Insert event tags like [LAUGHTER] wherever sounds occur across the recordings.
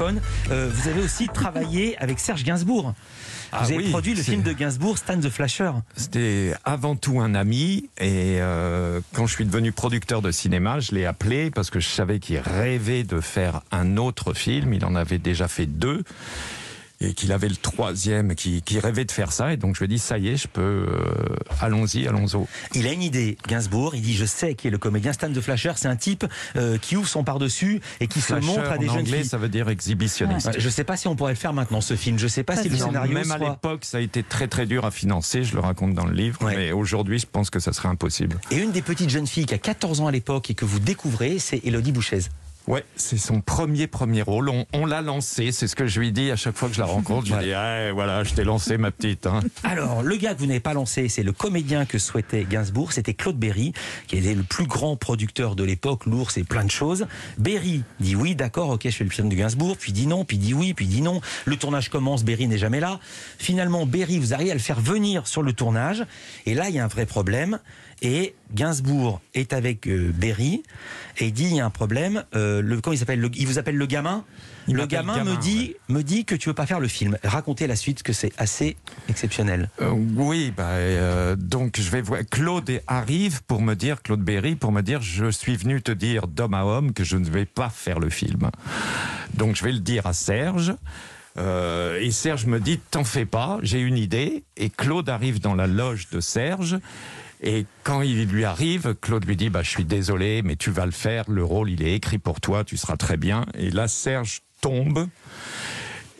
Euh, vous avez aussi travaillé avec Serge Gainsbourg. Ah vous avez oui, produit le film de Gainsbourg, Stan the Flasher. C'était avant tout un ami et euh, quand je suis devenu producteur de cinéma, je l'ai appelé parce que je savais qu'il rêvait de faire un autre film. Il en avait déjà fait deux et qu'il avait le troisième qui, qui rêvait de faire ça. Et donc je lui ai dit ça y est, je peux. euh, allons-y, allons-y. Il a une idée, Gainsbourg. Il dit Je sais qui est le comédien. Stan the Flasher, c'est un type euh, qui ouvre son par-dessus et qui se montre à des en jeunes anglais, filles. ça veut dire exhibitionniste. Ouais, je sais pas si on pourrait le faire maintenant, ce film. Je sais pas si le scénario même à l'époque, ça a été très très dur à financer. Je le raconte dans le livre. Ouais. Mais aujourd'hui, je pense que ça serait impossible. Et une des petites jeunes filles qui a 14 ans à l'époque et que vous découvrez, c'est Elodie Bouchez. Ouais, c'est son premier premier rôle. On, on l'a lancé, c'est ce que je lui dis à chaque fois que je la rencontre. Je lui dis, Ah, voilà, je t'ai lancé ma petite. Hein. [LAUGHS] Alors, le gars que vous n'avez pas lancé, c'est le comédien que souhaitait Gainsbourg, c'était Claude Berry, qui était le plus grand producteur de l'époque, l'ours et plein de choses. Berry dit oui, d'accord, ok, je fais le film de Gainsbourg, puis dit non, puis dit oui, puis dit non. Le tournage commence, Berry n'est jamais là. Finalement, Berry, vous arrivez à le faire venir sur le tournage, et là, il y a un vrai problème. Et Gainsbourg est avec euh, Berry et il dit il y a un problème. euh, le, comment il s'appelle le- Il vous appelle le gamin. Il le gamin, gamin, me dit me dit que tu veux pas faire le film. Racontez la suite, que c'est assez exceptionnel. Euh, oui, bah, euh, donc je vais voir. Claude arrive pour me dire, Claude Berry, pour me dire, je suis venu te dire d'homme à homme que je ne vais pas faire le film. Donc je vais le dire à Serge. Euh, et Serge me dit, t'en fais pas, j'ai une idée. Et Claude arrive dans la loge de Serge. Et quand il lui arrive, Claude lui dit, bah, je suis désolé, mais tu vas le faire. Le rôle, il est écrit pour toi, tu seras très bien. Et là, Serge tombe.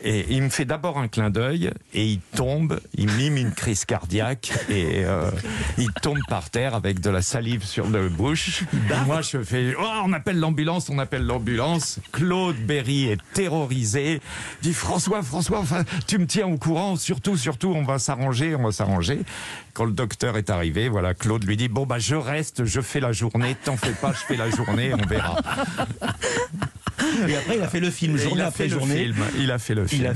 Et il me fait d'abord un clin d'œil et il tombe, il mime une crise cardiaque et euh, il tombe par terre avec de la salive sur la bouche. Et moi je fais oh, on appelle l'ambulance, on appelle l'ambulance. Claude Berry est terrorisé, dit François, François, enfin tu me tiens au courant, surtout, surtout on va s'arranger, on va s'arranger. Quand le docteur est arrivé, voilà, Claude lui dit bon bah je reste, je fais la journée, t'en fais pas, je fais la journée, on verra. Et après, il a fait le film, Et journée il a après fait le journée. film, il a fait le film.